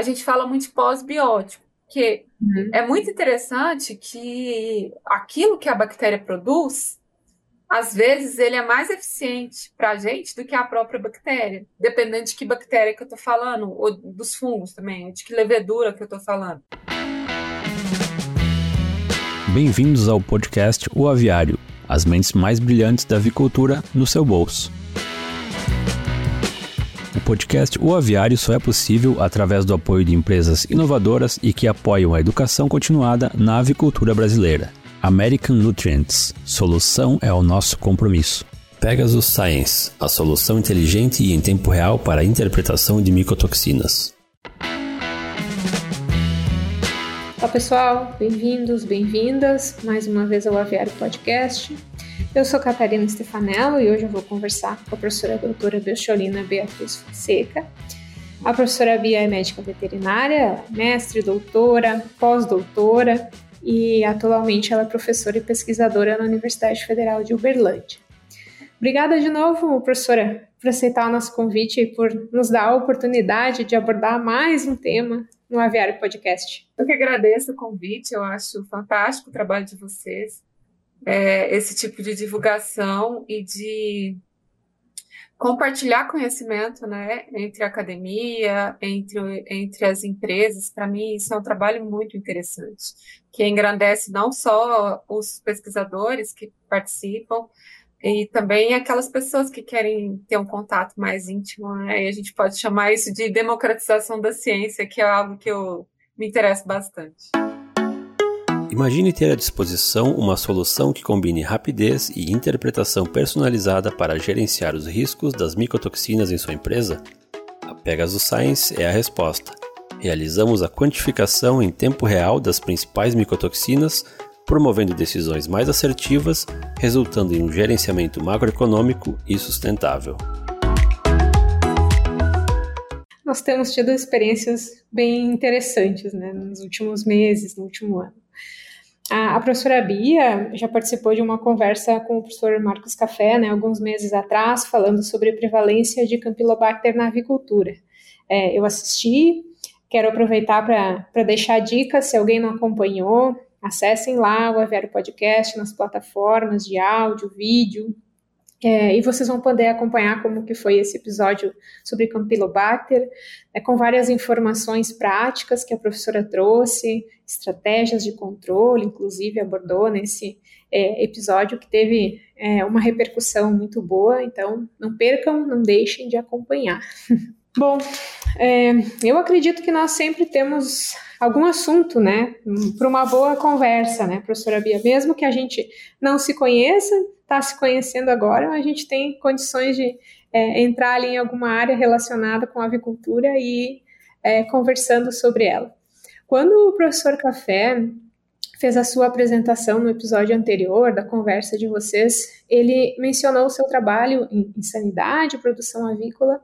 a gente fala muito de pós-biótico, que uhum. é muito interessante que aquilo que a bactéria produz, às vezes ele é mais eficiente para a gente do que a própria bactéria, dependendo de que bactéria que eu estou falando, ou dos fungos também, de que levedura que eu estou falando. Bem-vindos ao podcast O Aviário, as mentes mais brilhantes da avicultura no seu bolso. O podcast O Aviário só é possível através do apoio de empresas inovadoras e que apoiam a educação continuada na avicultura brasileira. American Nutrients. Solução é o nosso compromisso. Pegasus Science, a solução inteligente e em tempo real para a interpretação de micotoxinas. Olá pessoal, bem-vindos, bem-vindas mais uma vez ao Aviário Podcast. Eu sou Catarina Stefanello e hoje eu vou conversar com a professora doutora Belcholina Beatriz Fonseca. A professora Bia é médica veterinária, mestre, doutora, pós-doutora e atualmente ela é professora e pesquisadora na Universidade Federal de Uberlândia. Obrigada de novo, professora, por aceitar o nosso convite e por nos dar a oportunidade de abordar mais um tema no Aviário Podcast. Eu que agradeço o convite, eu acho fantástico o trabalho de vocês, é, esse tipo de divulgação e de compartilhar conhecimento né, entre a academia, entre, entre as empresas, para mim isso é um trabalho muito interessante, que engrandece não só os pesquisadores que participam, e também aquelas pessoas que querem ter um contato mais íntimo, né? E a gente pode chamar isso de democratização da ciência, que é algo que eu me interesso bastante. Imagine ter à disposição uma solução que combine rapidez e interpretação personalizada para gerenciar os riscos das micotoxinas em sua empresa? A Pegasus Science é a resposta. Realizamos a quantificação em tempo real das principais micotoxinas promovendo decisões mais assertivas, resultando em um gerenciamento macroeconômico e sustentável. Nós temos tido experiências bem interessantes né, nos últimos meses, no último ano. A, a, professora Bia já participou de uma conversa com o professor Marcos Café, né, alguns meses atrás, falando sobre a prevalência de Campylobacter na avicultura. É, eu assisti, quero aproveitar para deixar dicas, se alguém não acompanhou, Acessem lá o Aviário Podcast nas plataformas de áudio, vídeo, é, e vocês vão poder acompanhar como que foi esse episódio sobre Campylobacter, é, com várias informações práticas que a professora trouxe, estratégias de controle, inclusive abordou nesse é, episódio que teve é, uma repercussão muito boa, então não percam, não deixem de acompanhar. Bom, é, eu acredito que nós sempre temos algum assunto, né, para uma boa conversa, né, professora Bia? Mesmo que a gente não se conheça, está se conhecendo agora, a gente tem condições de é, entrar ali em alguma área relacionada com a avicultura e é, conversando sobre ela. Quando o professor Café fez a sua apresentação no episódio anterior da conversa de vocês, ele mencionou o seu trabalho em, em sanidade, produção avícola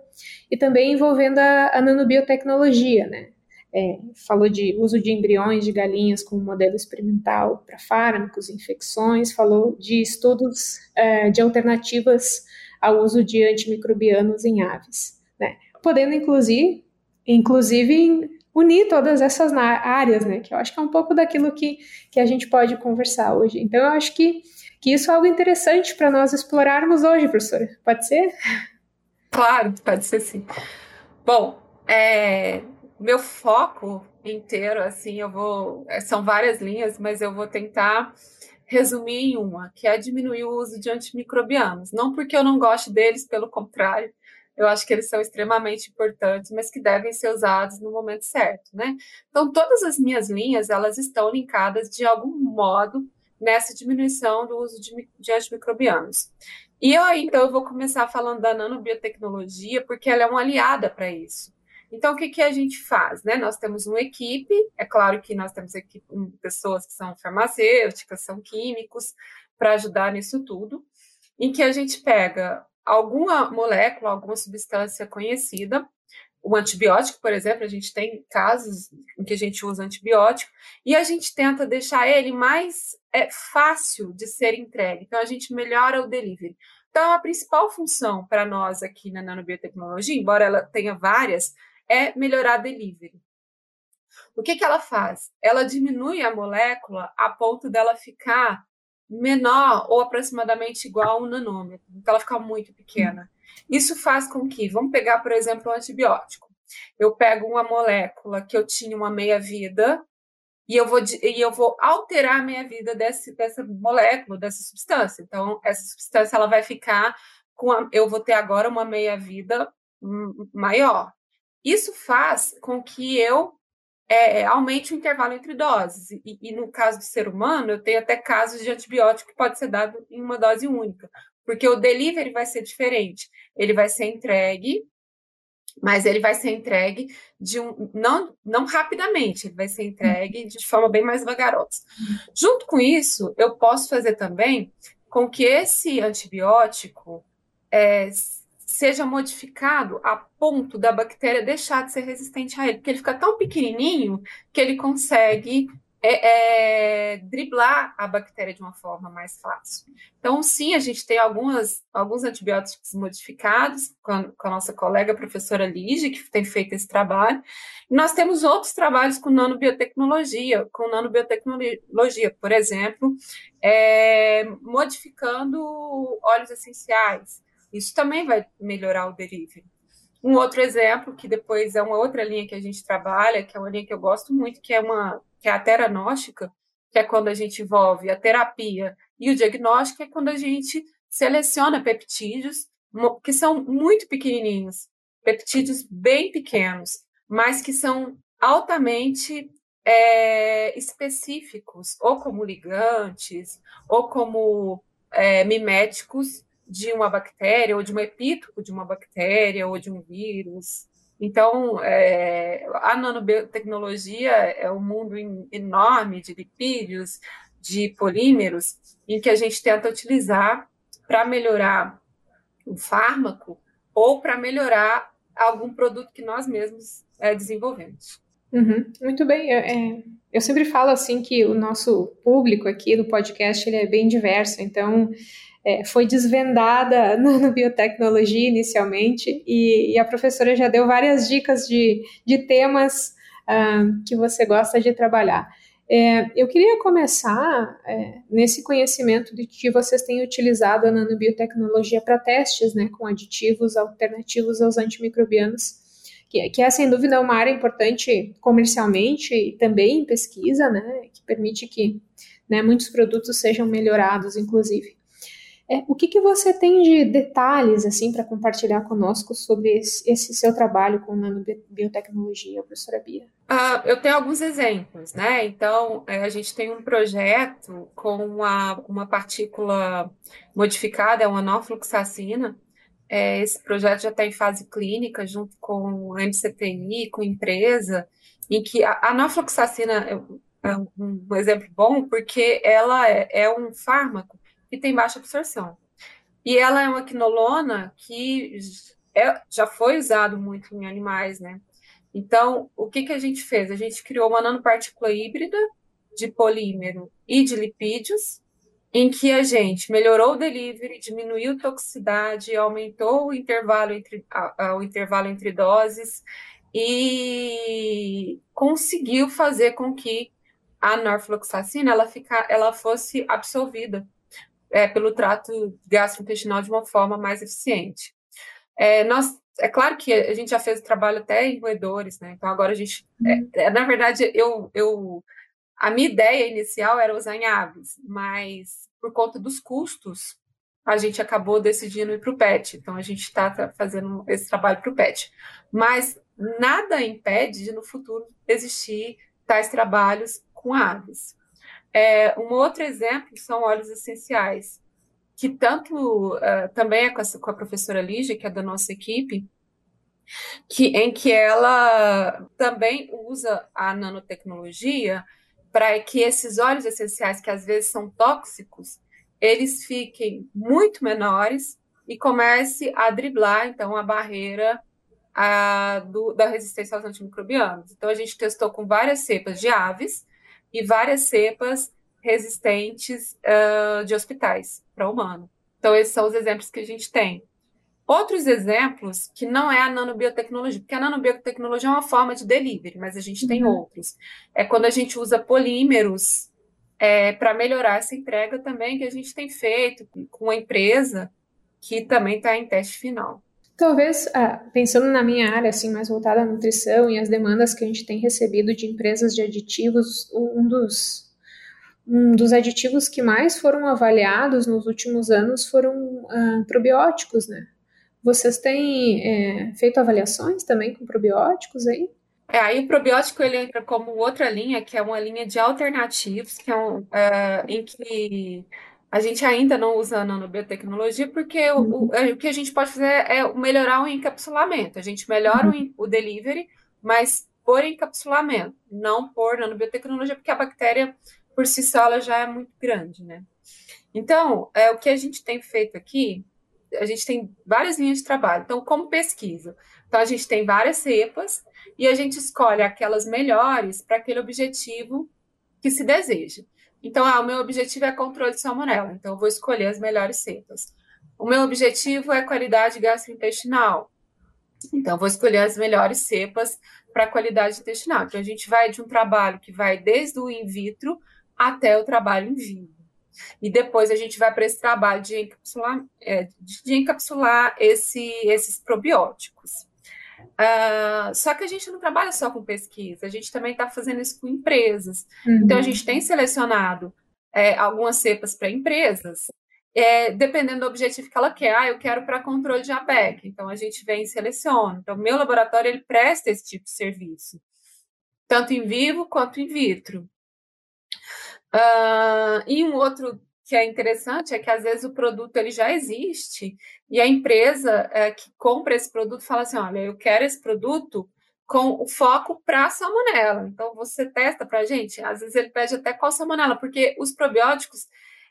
e também envolvendo a, a nanobiotecnologia, né? é, falou de uso de embriões de galinhas como modelo experimental para fármacos, infecções, falou de estudos é, de alternativas ao uso de antimicrobianos em aves, né? podendo inclusive, inclusive unir todas essas áreas, né? que eu acho que é um pouco daquilo que, que a gente pode conversar hoje. Então, eu acho que, que isso é algo interessante para nós explorarmos hoje, professora. Pode ser? Claro, pode ser sim. Bom, é, meu foco inteiro, assim, eu vou. É, são várias linhas, mas eu vou tentar resumir em uma, que é diminuir o uso de antimicrobianos. Não porque eu não gosto deles, pelo contrário, eu acho que eles são extremamente importantes, mas que devem ser usados no momento certo, né? Então, todas as minhas linhas, elas estão linkadas de algum modo nessa diminuição do uso de, de antimicrobianos. E aí, então, eu vou começar falando da nanobiotecnologia, porque ela é uma aliada para isso. Então, o que, que a gente faz? Né? Nós temos uma equipe, é claro que nós temos equipe, pessoas que são farmacêuticas, são químicos, para ajudar nisso tudo, em que a gente pega alguma molécula, alguma substância conhecida, o antibiótico, por exemplo, a gente tem casos em que a gente usa antibiótico, e a gente tenta deixar ele mais é, fácil de ser entregue. Então, a gente melhora o delivery. Então, a principal função para nós aqui na nanobiotecnologia, embora ela tenha várias, é melhorar delivery. O que, que ela faz? Ela diminui a molécula a ponto dela ficar menor ou aproximadamente igual a um nanômetro. Então, ela fica muito pequena. Isso faz com que, vamos pegar, por exemplo, um antibiótico. Eu pego uma molécula que eu tinha uma meia-vida e eu vou, e eu vou alterar a meia-vida dessa molécula, dessa substância. Então, essa substância ela vai ficar com a, eu vou ter agora uma meia-vida maior. Isso faz com que eu é, aumente o intervalo entre doses. E, e, no caso do ser humano, eu tenho até casos de antibiótico que pode ser dado em uma dose única, porque o delivery vai ser diferente. Ele vai ser entregue, mas ele vai ser entregue de um não, não rapidamente, ele vai ser entregue de forma bem mais vagarosa. Junto com isso, eu posso fazer também com que esse antibiótico é, seja modificado a ponto da bactéria deixar de ser resistente a ele, porque ele fica tão pequenininho que ele consegue é, é, driblar a bactéria de uma forma mais fácil. Então, sim, a gente tem algumas, alguns antibióticos modificados com a, com a nossa colega a professora Lige, que tem feito esse trabalho. E nós temos outros trabalhos com nanobiotecnologia, com nanobiotecnologia, por exemplo, é, modificando óleos essenciais, isso também vai melhorar o delivery. Um outro exemplo, que depois é uma outra linha que a gente trabalha, que é uma linha que eu gosto muito, que é, uma, que é a teranóstica, que é quando a gente envolve a terapia e o diagnóstico, é quando a gente seleciona peptídeos que são muito pequenininhos, peptídeos bem pequenos, mas que são altamente é, específicos, ou como ligantes, ou como é, miméticos de uma bactéria, ou de um epítopo de uma bactéria, ou de um vírus. Então, é, a nanobiotecnologia é um mundo enorme de lipídios, de polímeros, em que a gente tenta utilizar para melhorar o fármaco ou para melhorar algum produto que nós mesmos é, desenvolvemos. Uhum, muito bem. Eu, é, eu sempre falo assim que o nosso público aqui do podcast ele é bem diverso, então é, foi desvendada na biotecnologia inicialmente e, e, a professora já deu várias dicas de, de temas uh, que você gosta de trabalhar. É, eu queria começar é, nesse conhecimento de que vocês têm utilizado a nanobiotecnologia para testes, né, com aditivos alternativos aos antimicrobianos, que, que, é sem dúvida uma área importante comercialmente e também em pesquisa, né, que permite que né, muitos produtos sejam melhorados, inclusive. É, o que, que você tem de detalhes assim para compartilhar conosco sobre esse, esse, seu trabalho com nanobiotecnologia, professora Bia? Uh, eu tenho alguns exemplos, né? Então, é, a gente tem um projeto com uma, uma partícula modificada, é uma anofluxacina. É, esse projeto já está em fase clínica, junto com a MCTI, com empresa, em que a, a é, é um, um exemplo bom, porque ela é, é um fármaco e tem baixa absorção. E ela é uma quinolona que é, já foi usado muito em animais, né? Então, o que, que a gente fez? A gente criou uma nanopartícula híbrida de polímero e de lipídios, em que a gente melhorou o delivery, diminuiu a toxicidade, aumentou o intervalo entre, a, a, o intervalo entre doses e conseguiu fazer com que a norfloxacina ela, fica, ela fosse absorvida é, pelo trato gastrointestinal de uma forma mais eficiente. É, nós, é claro que a gente já fez o trabalho até em roedores, né? Então agora a gente, é, uhum. é, na verdade, eu, eu, a minha ideia inicial era usar em aves, mas por conta dos custos, a gente acabou decidindo ir para o PET. Então a gente está fazendo esse trabalho para o PET. Mas nada impede de no futuro existir tais trabalhos com aves. É, um outro exemplo são óleos essenciais, que tanto uh, também é com a, com a, professora Lígia, que é da nossa equipe, que, em que ela também usa a nanotecnologia para que esses óleos essenciais, que às vezes são tóxicos, eles fiquem muito menores e comece a driblar, então, a barreira a, do, da resistência aos antimicrobianos. Então, a gente testou com várias cepas de aves, e várias cepas resistentes uh, de hospitais para humano. Então, esses são os exemplos que a gente tem. Outros exemplos que não é a nanobiotecnologia, porque a nanobiotecnologia é uma forma de delivery, mas a gente uhum. tem outros. É quando a gente usa polímeros é, para melhorar essa entrega também, que a gente tem feito com a empresa que também está em teste final. Talvez, ah, pensando na minha área, assim, mais voltada à nutrição e as demandas que a gente tem recebido de empresas de aditivos, um dos, um dos aditivos que mais foram avaliados nos últimos anos foram ah, probióticos, né? Vocês têm é, feito avaliações também com probióticos aí? É, aí o probiótico ele entra como outra linha, que é uma linha de alternativos, que é um, uh, em que a gente ainda não usa a nanobiotecnologia, porque o, o, uhum. o, que a gente pode fazer é melhorar o encapsulamento. A gente melhora uhum. o, o delivery, mas por encapsulamento, não por nanobiotecnologia, porque a bactéria por si só ela já é muito grande, né? Então, é, o que a gente tem feito aqui a gente tem várias linhas de trabalho. Então, como pesquisa? Então, a gente tem várias cepas e a gente escolhe aquelas melhores para aquele objetivo que se deseja. Então, ah, o meu objetivo é controle de salmonela, então eu vou escolher as melhores cepas. O meu objetivo é qualidade gastrointestinal, então eu vou escolher as melhores cepas para qualidade intestinal. Então, a gente vai de um trabalho que vai desde o in vitro até o trabalho em vivo. E depois a gente vai para esse trabalho de encapsular, é, de encapsular esse, esses probióticos. Uh, só que a gente não trabalha só com pesquisa, a gente também está fazendo isso com empresas. Uhum. Então, a gente tem selecionado é, algumas cepas para empresas, é, dependendo do objetivo que ela quer. Ah, eu quero para controle de APEC. Então, a gente vem e seleciona. Então, meu laboratório ele presta esse tipo de serviço, tanto em vivo quanto in vitro. Uh, e um outro que é interessante é que às vezes o produto ele já existe e a empresa é, que compra esse produto fala assim, olha, eu quero esse produto com o foco para salmonela. Então você testa para a gente. Às vezes ele pede até qual salmonela, porque os probióticos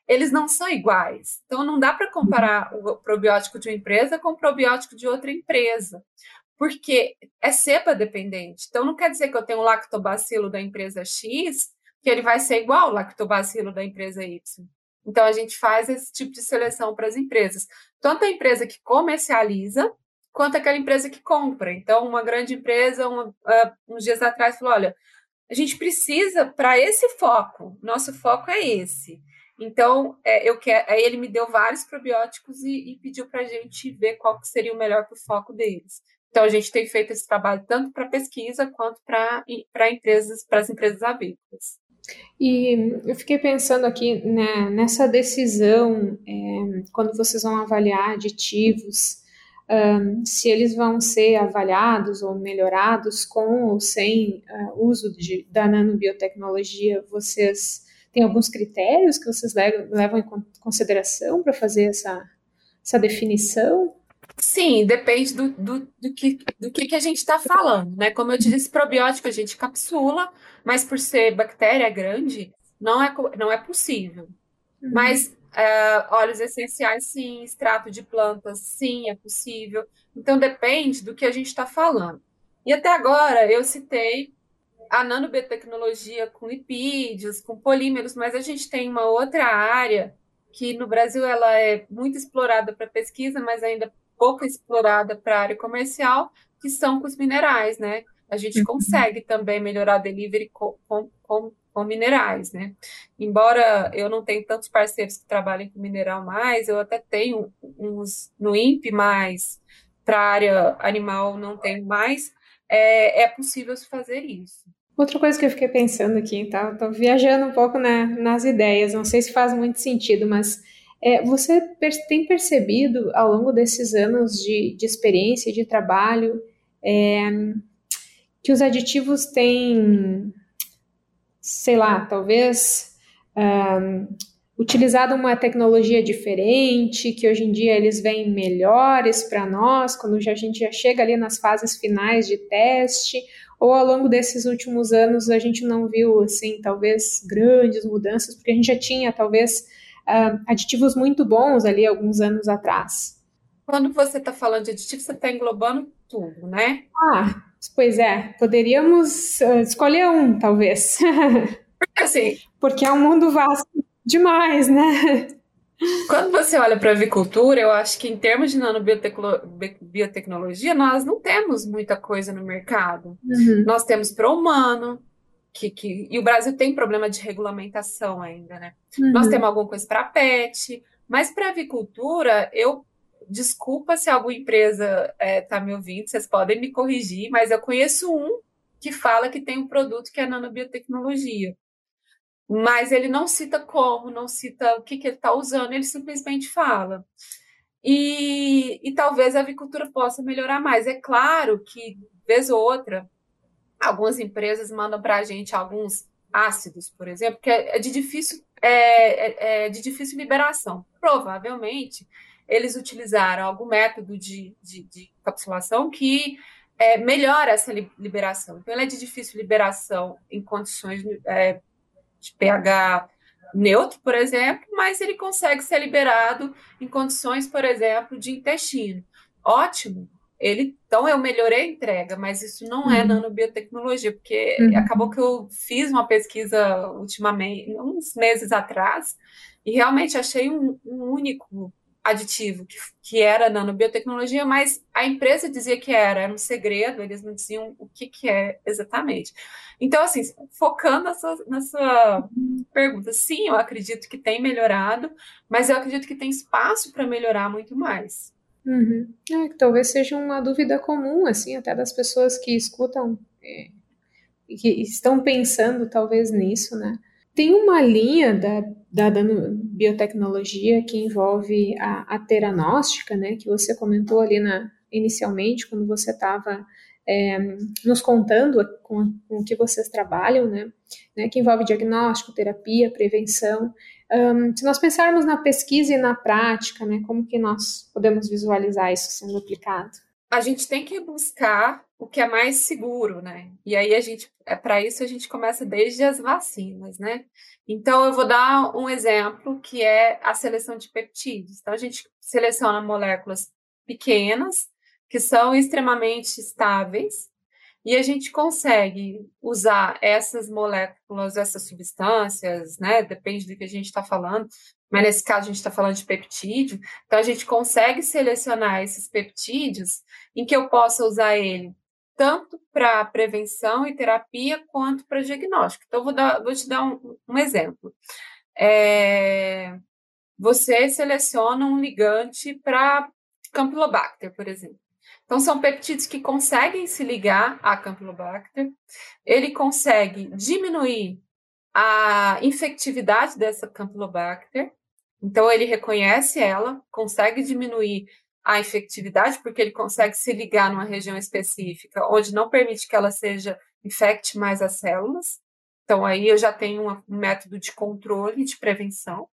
eles não são iguais. Então não dá para comparar o probiótico de uma empresa com o probiótico de outra empresa, porque é cepa dependente. Então não quer dizer que eu tenho um lactobacilo da empresa X que ele vai ser igual ao lactobacilo da empresa Y. Então, a gente faz esse tipo de seleção para as empresas. Tanto a empresa que comercializa, quanto aquela empresa que compra. Então, uma grande empresa, uh, uns dias atrás, falou: olha, a gente precisa para esse foco, nosso foco é esse. Então, é, eu quero, aí ele me deu vários probióticos e, e pediu para a gente ver qual seria o melhor para o foco deles. Então, a gente tem feito esse trabalho tanto para pesquisa quanto para empresas, para as empresas avícolas. E eu fiquei pensando aqui né, nessa decisão, é, quando vocês vão avaliar aditivos, um, se eles vão ser avaliados ou melhorados com ou sem uh, uso de, da nanobiotecnologia, vocês têm alguns critérios que vocês levam, levam em consideração para fazer essa, essa definição? Sim, depende do, do, do, que, do que, que a gente está falando, né? Como eu te disse, probiótico a gente capsula, mas por ser bactéria grande, não é, não é possível. Uhum. Mas uh, óleos essenciais, sim, extrato de plantas, sim, é possível. Então depende do que a gente está falando. E até agora eu citei a nanobiotecnologia com lipídios, com polímeros, mas a gente tem uma outra área que no Brasil ela é muito explorada para pesquisa, mas ainda pouco explorada para a área comercial, que são com os minerais, né? A gente uhum. consegue também melhorar delivery com, com, com, com, minerais, né? Embora eu não tenha tantos parceiros que trabalhem com mineral mais, eu até tenho uns no INPE, mas para a área animal não tenho mais, é, é possível fazer isso. Outra coisa que eu fiquei pensando aqui, tá? Tô viajando um pouco né, nas ideias, não sei se faz muito sentido, mas é, você tem percebido ao longo desses anos de, de experiência, de trabalho, é, que os aditivos têm, sei lá, talvez utilizado uma tecnologia diferente, que hoje em dia eles vêm melhores para nós, quando já, a gente já chega ali nas fases finais de teste, ou ao longo desses últimos anos a gente não viu, assim, talvez grandes mudanças, porque a gente já tinha, talvez, uh, aditivos muito bons ali alguns anos atrás. Quando você está falando de aditivos, você está englobando tudo, né? Ah, pois é. Poderíamos uh, escolher um, talvez. Porque assim. Porque é um mundo vasto demais, né? Quando você olha para a avicultura, eu acho que em termos de nanobiotecnologia, nós não temos muita coisa no mercado. Uhum. Nós temos para o humano, que, que, e o Brasil tem problema de regulamentação ainda, né? Uhum. Nós temos alguma coisa para pet, mas para avicultura, eu desculpa se alguma empresa está é, tá me ouvindo, vocês podem me corrigir, mas eu conheço um que fala que tem um produto que é nanobiotecnologia. Mas ele não cita como, não cita o que, que ele está usando, ele simplesmente fala. E, e talvez a avicultura possa melhorar mais. É claro que, vez ou outra, algumas empresas mandam para a gente alguns ácidos, por exemplo, que é, é de difícil, é, é, é de difícil liberação. Provavelmente eles utilizaram algum método de, de, de capsulação que é, melhora essa liberação. Então, ela é de difícil liberação em condições é, de pH neutro, por exemplo, mas ele consegue ser liberado em condições, por exemplo, de intestino. Ótimo. Ele, então, eu melhorei a entrega, mas isso não é uhum. nanobiotecnologia, porque uhum. acabou que eu fiz uma pesquisa ultimamente, uns meses atrás, e realmente achei um, um único aditivo que, que era nanobiotecnologia, mas a empresa dizia que era, era um segredo, eles não diziam o que, que é exatamente. Então, assim, focando na sua pergunta, sim, eu acredito que tem melhorado, mas eu acredito que tem espaço para melhorar muito mais. Uhum. É, talvez seja uma dúvida comum, assim, até das pessoas que escutam é, que estão pensando talvez nisso, né? Tem uma linha da, da biotecnologia que envolve a, a teranóstica, né, que você comentou ali na, inicialmente, quando você estava é, nos contando com, com o que vocês trabalham, né, né, que envolve diagnóstico, terapia, prevenção. Um, se nós pensarmos na pesquisa e na prática, né, como que nós podemos visualizar isso sendo aplicado? A gente tem que buscar o que é mais seguro, né? E aí a gente, é para isso a gente começa desde as vacinas, né? Então eu vou dar um exemplo que é a seleção de peptídeos. Então a gente seleciona moléculas pequenas que são extremamente estáveis e a gente consegue usar essas moléculas, essas substâncias, né? Depende do que a gente está falando, mas nesse caso a gente está falando de peptídeo. Então a gente consegue selecionar esses peptídeos em que eu possa usar ele tanto para prevenção e terapia quanto para diagnóstico. Então, vou, dar, vou te dar um, um exemplo. É, você seleciona um ligante para Campylobacter, por exemplo. Então, são peptídeos que conseguem se ligar a Campylobacter, ele consegue diminuir a infectividade dessa Campylobacter, então ele reconhece ela, consegue diminuir a infectividade, porque ele consegue se ligar numa região específica, onde não permite que ela seja infecte mais as células. Então, aí eu já tenho um método de controle, de prevenção.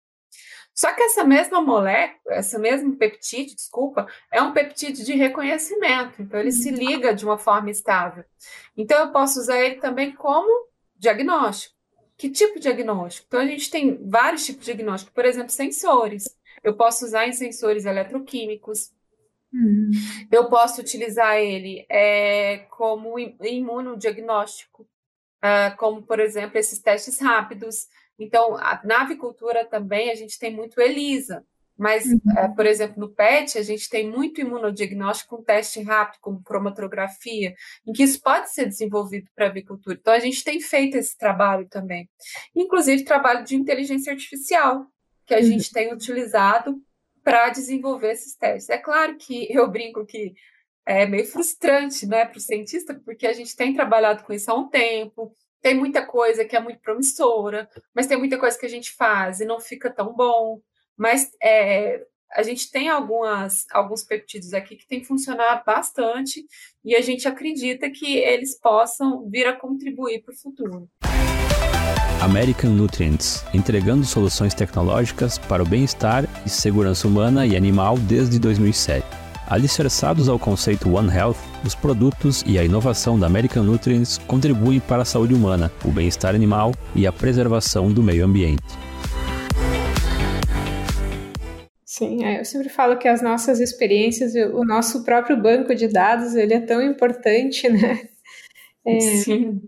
Só que essa mesma molécula, esse mesmo peptídeo, desculpa, é um peptídeo de reconhecimento. Então, ele se liga de uma forma estável. Então, eu posso usar ele também como diagnóstico. Que tipo de diagnóstico? Então, a gente tem vários tipos de diagnóstico. Por exemplo, sensores. Eu posso usar em sensores eletroquímicos, Uhum. Eu posso utilizar ele é, como imunodiagnóstico, uh, como, por exemplo, esses testes rápidos. Então, a, na avicultura também a gente tem muito ELISA, mas, uhum. uh, por exemplo, no PET, a gente tem muito imunodiagnóstico com teste rápido, como cromatografia, em que isso pode ser desenvolvido para a avicultura. Então, a gente tem feito esse trabalho também. Inclusive, trabalho de inteligência artificial, que a uhum. gente tem utilizado para desenvolver esses testes. É claro que eu brinco que é meio frustrante né, para o cientista, porque a gente tem trabalhado com isso há um tempo, tem muita coisa que é muito promissora, mas tem muita coisa que a gente faz e não fica tão bom. Mas é, a gente tem algumas, alguns peptídeos aqui que tem funcionado bastante e a gente acredita que eles possam vir a contribuir para o futuro. American Nutrients, entregando soluções tecnológicas para o bem-estar e segurança humana e animal desde 2007. Alicerçados ao conceito One Health, os produtos e a inovação da American Nutrients contribuem para a saúde humana, o bem-estar animal e a preservação do meio ambiente. Sim, é, eu sempre falo que as nossas experiências, o nosso próprio banco de dados, ele é tão importante, né? É, Sim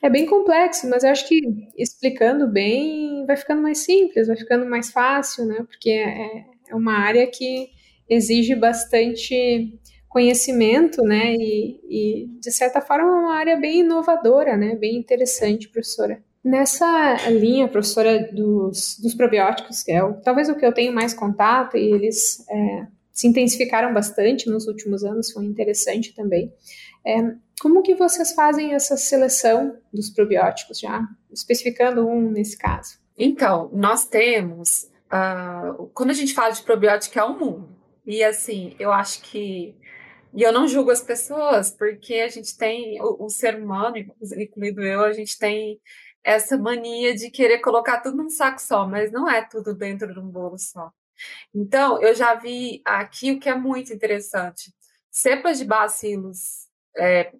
É bem complexo, mas eu acho que explicando bem vai ficando mais simples, vai ficando mais fácil, né? Porque é, é uma área que exige bastante conhecimento, né? E, e, de certa forma é uma área bem inovadora, né? Bem interessante, professora. Nessa linha, professora, dos, dos probióticos, que é o, talvez o que eu tenho mais contato, e eles é, se intensificaram bastante nos últimos anos, foi interessante também. É, como que vocês fazem essa seleção dos probióticos, já especificando um nesse caso? Então, nós temos, uh, quando a gente fala de probiótico, é um mundo. E assim, eu acho que e eu não julgo as pessoas, porque a gente tem, o, o, ser humano, incluído eu, a gente tem essa mania de querer colocar tudo num saco só, mas não é tudo dentro de um bolo só. Então, eu já vi aqui o que é muito interessante. Cepas de bacilos é,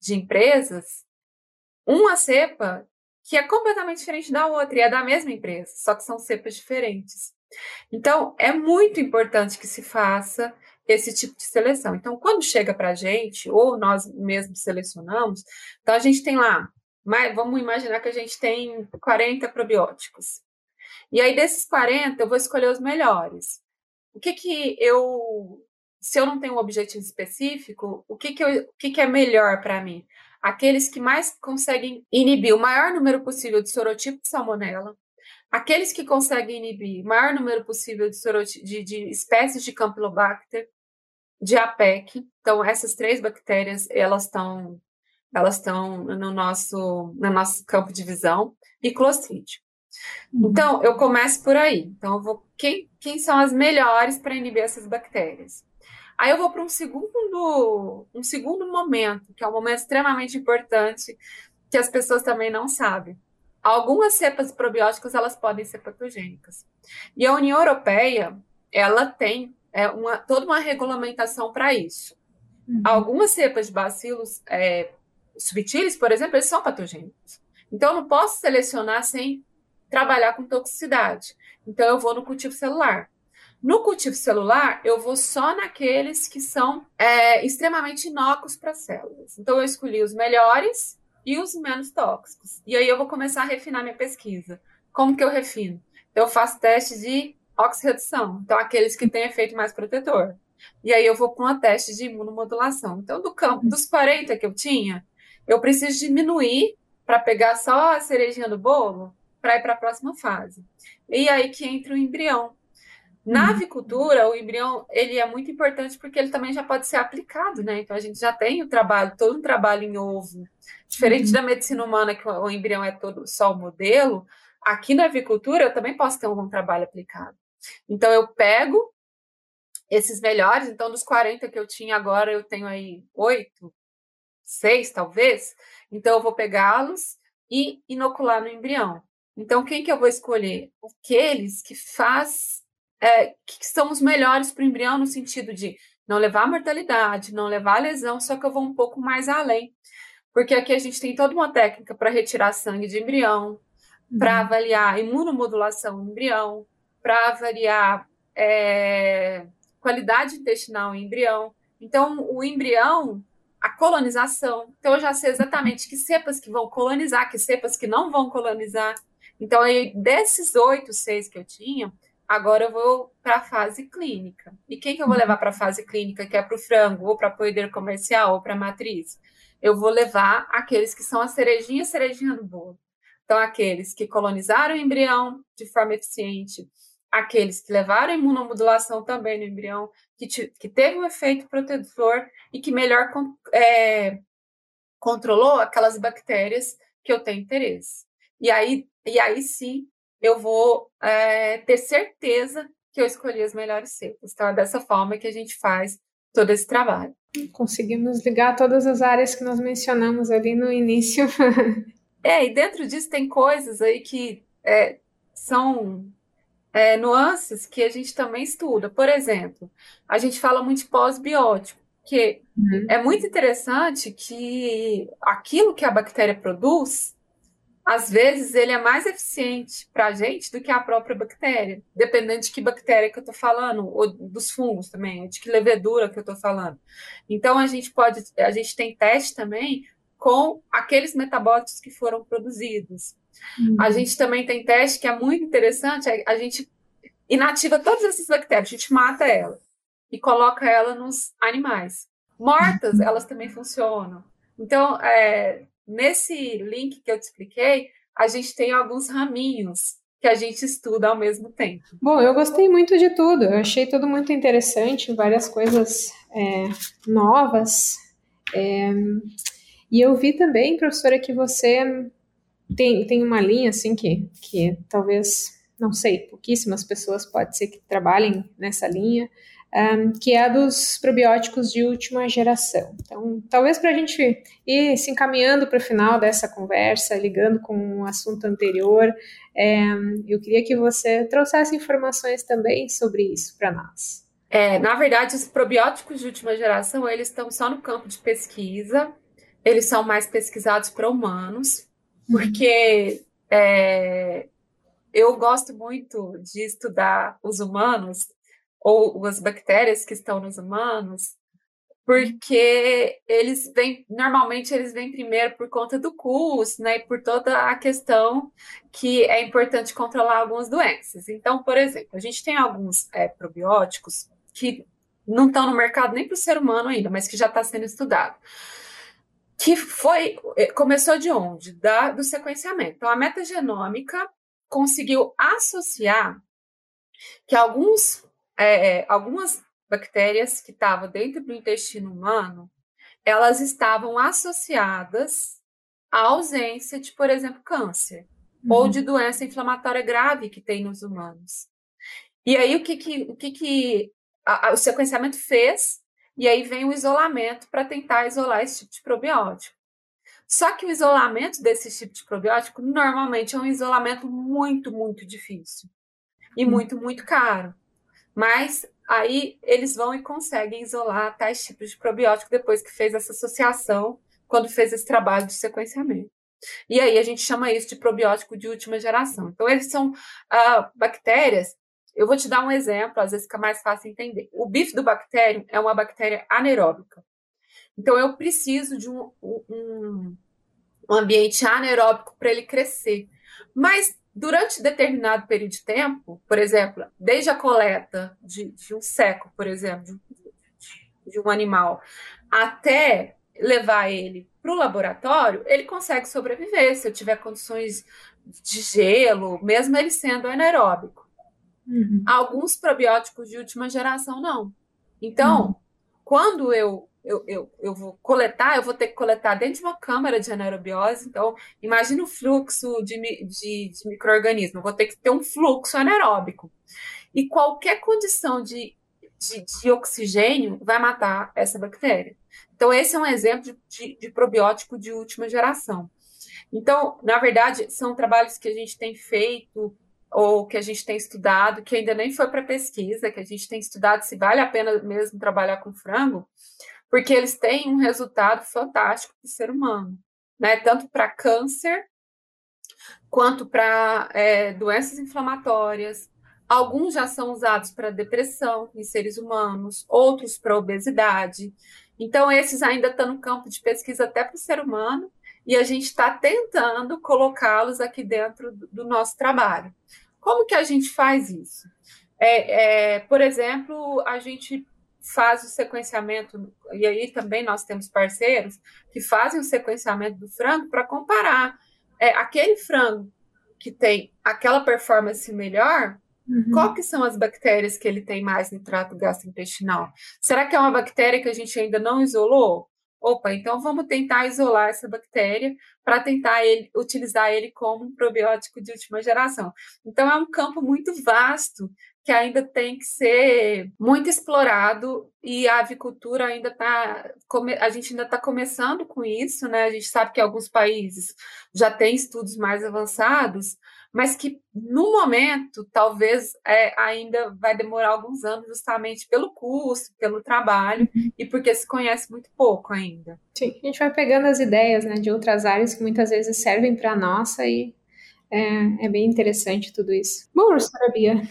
de empresas, uma cepa que é completamente diferente da outra, e é da mesma empresa, só que são cepas diferentes. Então, é muito importante que se faça esse tipo de seleção. Então, quando chega para a gente, ou nós mesmos selecionamos, então a gente tem lá, vamos imaginar que a gente tem 40 probióticos. E aí, desses 40, eu vou escolher os melhores. O que que eu, se eu não tenho um objetivo específico, o que que, eu, o que, que é melhor para mim? Aqueles que mais conseguem inibir o maior número possível de sorotipo de salmonela, aqueles que conseguem inibir o maior número possível de, de, de espécies de Campylobacter, de APEC. Então, essas três bactérias, elas estão elas estão no nosso, no nosso campo de visão, e Clostridium. Uhum. Então, eu começo por aí. Então, eu vou. Quem, quem são as melhores para inibir essas bactérias? Aí eu vou para um segundo, um segundo momento, que é um momento extremamente importante, que as pessoas também não sabem. Algumas cepas probióticas elas podem ser patogênicas. E a União Europeia, ela tem é, uma, toda uma regulamentação para isso. Uhum. Algumas cepas de bacilos é, subtilis, por exemplo, eles são patogênicos. Então, eu não posso selecionar sem trabalhar com toxicidade. Então, eu vou no cultivo celular. No cultivo celular, eu vou só naqueles que são é, extremamente inócuos para células. Então, eu escolhi os melhores e os menos tóxicos. E aí, eu vou começar a refinar minha pesquisa. Como que eu refino? Eu faço teste de oxirredução. Então, aqueles que têm efeito mais protetor. E aí, eu vou para um teste de imunomodulação. Então, do campo dos 40 que eu tinha, eu preciso diminuir para pegar só a cerejinha do bolo para ir para a próxima fase. E aí que entra o embrião. Na uhum. avicultura, o embrião ele é muito importante porque ele também já pode ser aplicado, né? Então a gente já tem o trabalho, todo um trabalho em ovo. Diferente uhum. da medicina humana, que o embrião é todo só o modelo, aqui na avicultura eu também posso ter um trabalho aplicado. Então eu pego esses melhores, então dos 40 que eu tinha agora, eu tenho aí oito, seis talvez. Então eu vou pegá-los e inocular no embrião. Então, quem que eu vou escolher? Aqueles que faz, é, que são os melhores para o embrião no sentido de não levar mortalidade, não levar lesão, só que eu vou um pouco mais além. Porque aqui a gente tem toda uma técnica para retirar sangue de embrião, uhum. para avaliar imunomodulação no embrião, para avaliar é, qualidade intestinal em embrião. Então, o embrião, a colonização. Então, eu já sei exatamente que cepas que vão colonizar, que cepas que não vão colonizar. Então, aí, desses oito, seis que eu tinha, agora eu vou para a fase clínica. E quem que eu vou levar para a fase clínica, que é para o frango, ou para a poedeira comercial, ou para a matriz? Eu vou levar aqueles que são a cerejinha, cerejinha do bolo. Então, aqueles que colonizaram o embrião de forma eficiente, aqueles que levaram imunomodulação também no embrião, que, que teve um efeito protetor e que melhor é, controlou aquelas bactérias que eu tenho interesse. E aí, e aí sim eu vou é, ter certeza que eu escolhi as melhores cepas. Então, é dessa forma que a gente faz todo esse trabalho. Conseguimos ligar todas as áreas que nós mencionamos ali no início. é, e dentro disso tem coisas aí que é, são é, nuances que a gente também estuda. Por exemplo, a gente fala muito de pós-biótico, que uhum. é muito interessante que aquilo que a bactéria produz às vezes ele é mais eficiente para a gente do que a própria bactéria, dependendo de que bactéria que eu estou falando, ou dos fungos também, de que levedura que eu estou falando. Então a gente pode, a gente tem teste também com aqueles metabólitos que foram produzidos. Uhum. A gente também tem teste que é muito interessante, a gente inativa todas essas bactérias, a gente mata ela e coloca ela nos animais. Mortas, uhum. elas também funcionam. Então, é, nesse link que eu te expliquei, a gente tem alguns raminhos que a gente estuda ao mesmo tempo. Bom, eu gostei muito de tudo. Eu achei tudo muito interessante, várias coisas é, novas. É, e eu vi também, professora, que você tem, tem uma linha assim que, que talvez, não sei, pouquíssimas pessoas pode ser que trabalhem nessa linha, um, que é a dos probióticos de última geração. Então, talvez para a gente ir se encaminhando para o final dessa conversa, ligando com o assunto anterior, é, eu queria que você trouxesse informações também sobre isso para nós. É, na verdade, os probióticos de última geração, eles estão só no campo de pesquisa, eles são mais pesquisados para humanos, porque é, eu gosto muito de estudar os humanos ou as bactérias que estão nos humanos, porque eles vêm, normalmente eles vêm primeiro por conta do custo, né, e por toda a questão que é importante controlar algumas doenças. Então, por exemplo, a gente tem alguns é, probióticos que não estão no mercado nem para o ser humano ainda, mas que já está sendo estudado. Que foi, é, começou de onde? Da, do sequenciamento. Então, a metagenômica conseguiu associar que alguns é, é, algumas bactérias que estavam dentro do intestino humano, elas estavam associadas à ausência de, por exemplo, câncer uhum. ou de doença inflamatória grave que tem nos humanos. E aí o que que, o, que, que a, a, o sequenciamento fez? E aí vem o isolamento para tentar isolar esse tipo de probiótico. Só que o isolamento desse tipo de probiótico normalmente é um isolamento muito, muito difícil e uhum. muito, muito caro. Mas aí eles vão e conseguem isolar tais tipos de probiótico depois que fez essa associação, quando fez esse trabalho de sequenciamento. E aí a gente chama isso de probiótico de última geração. Então, eles são uh, bactérias. Eu vou te dar um exemplo, às vezes fica mais fácil entender. O bifidobacterium é uma bactéria anaeróbica. Então, eu preciso de um, um, um ambiente anaeróbico para ele crescer. Mas durante determinado período de tempo, por exemplo, desde a coleta de, de um seco, por exemplo, de, de um animal, até levar ele para o laboratório, ele consegue sobreviver se eu tiver condições de gelo, mesmo ele sendo anaeróbico. Uhum. Alguns probióticos de última geração não. Então, uhum. quando eu eu, eu, eu vou coletar, eu vou ter que coletar dentro de uma câmara de anaerobiose. Então, imagine o fluxo de, de, de micro-organismo. Vou ter que ter um fluxo anaeróbico. E qualquer condição de, de, de, oxigênio vai matar essa bactéria. Então, esse é um exemplo de, de probiótico de última geração. Então, na verdade, são trabalhos que a gente tem feito ou que a gente tem estudado, que ainda nem foi para pesquisa, que a gente tem estudado se vale a pena mesmo trabalhar com frango, porque eles têm um resultado fantástico para o ser humano, né? Tanto para câncer quanto para é, doenças inflamatórias. Alguns já são usados para depressão em seres humanos, outros para obesidade. Então, esses ainda estão no campo de pesquisa até para o ser humano, e a gente está tentando colocá-los aqui dentro do nosso trabalho. Como que a gente faz isso? É, é, por exemplo, a gente faz o sequenciamento, e aí também nós temos parceiros que fazem o sequenciamento do frango para comparar é, aquele frango que tem aquela performance melhor, uhum. qual que são as bactérias que ele tem mais no trato gastrointestinal? Será que é uma bactéria que a gente ainda não isolou? Opa, então vamos tentar isolar essa bactéria para tentar ele, utilizar ele como um probiótico de última geração. Então é um campo muito vasto que ainda tem que ser muito explorado e a avicultura ainda está a gente ainda está começando com isso, né? A gente sabe que alguns países já têm estudos mais avançados, mas que no momento talvez é, ainda vai demorar alguns anos justamente pelo custo, pelo trabalho uhum. e porque se conhece muito pouco ainda. Sim, a gente vai pegando as ideias né, de outras áreas que muitas vezes servem para a nossa e é, é, bem interessante tudo isso. Bom, professora Bia,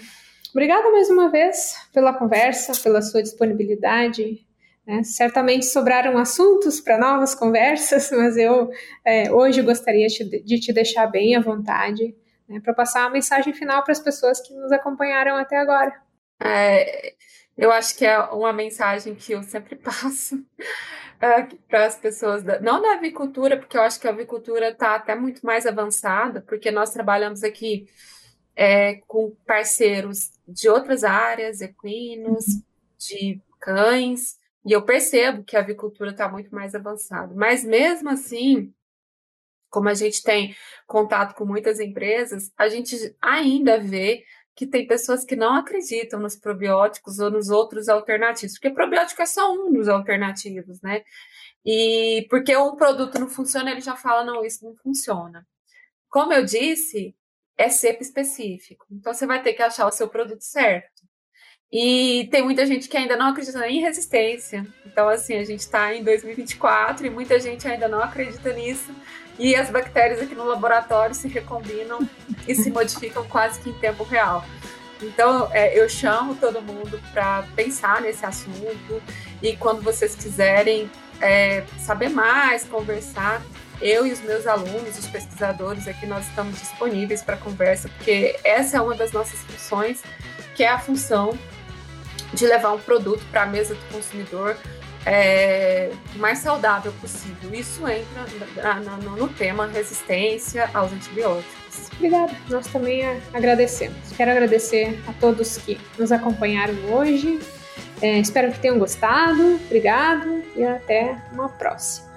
Obrigada mais uma vez pela conversa, pela sua disponibilidade, Né? Certamente sobraram assuntos para novas conversas, mas eu é, hoje gostaria de te deixar bem à vontade né, para passar uma mensagem final para as pessoas que nos acompanharam até agora. É, eu acho que é uma mensagem que eu sempre passo é, para as pessoas, da, não da avicultura, porque eu acho que a avicultura está até muito mais avançada, porque nós trabalhamos aqui é, com parceiros de outras áreas, equinos, uhum. de cães, e eu percebo que a avicultura está muito mais avançada. Mas mesmo assim, como a gente tem contato com muitas empresas, a gente ainda vê que tem pessoas que não acreditam nos probióticos ou nos outros alternativos, porque probiótico é só um dos alternativos, né? E porque um produto não funciona, ele já fala, não, isso não funciona. Como eu disse, é cepa específico. Então você vai ter que achar o seu produto certo. E tem muita gente que ainda não acredita em resistência. Então, assim, a gente está em 2024 e muita gente ainda não acredita nisso. E as bactérias aqui no laboratório se recombinam e se modificam quase que em tempo real. Então, é, eu chamo todo mundo para pensar nesse assunto e quando vocês quiserem é, saber mais, conversar, eu e os meus alunos, os pesquisadores aqui, nós estamos disponíveis para conversa, porque essa é uma das nossas funções, que é a função de levar um produto para a mesa do consumidor é, mais saudável possível. Isso entra no, no tema resistência aos antibióticos. Obrigada, nós também agradecemos. Quero agradecer a todos que nos acompanharam hoje. É, espero que tenham gostado. Obrigado e até uma próxima.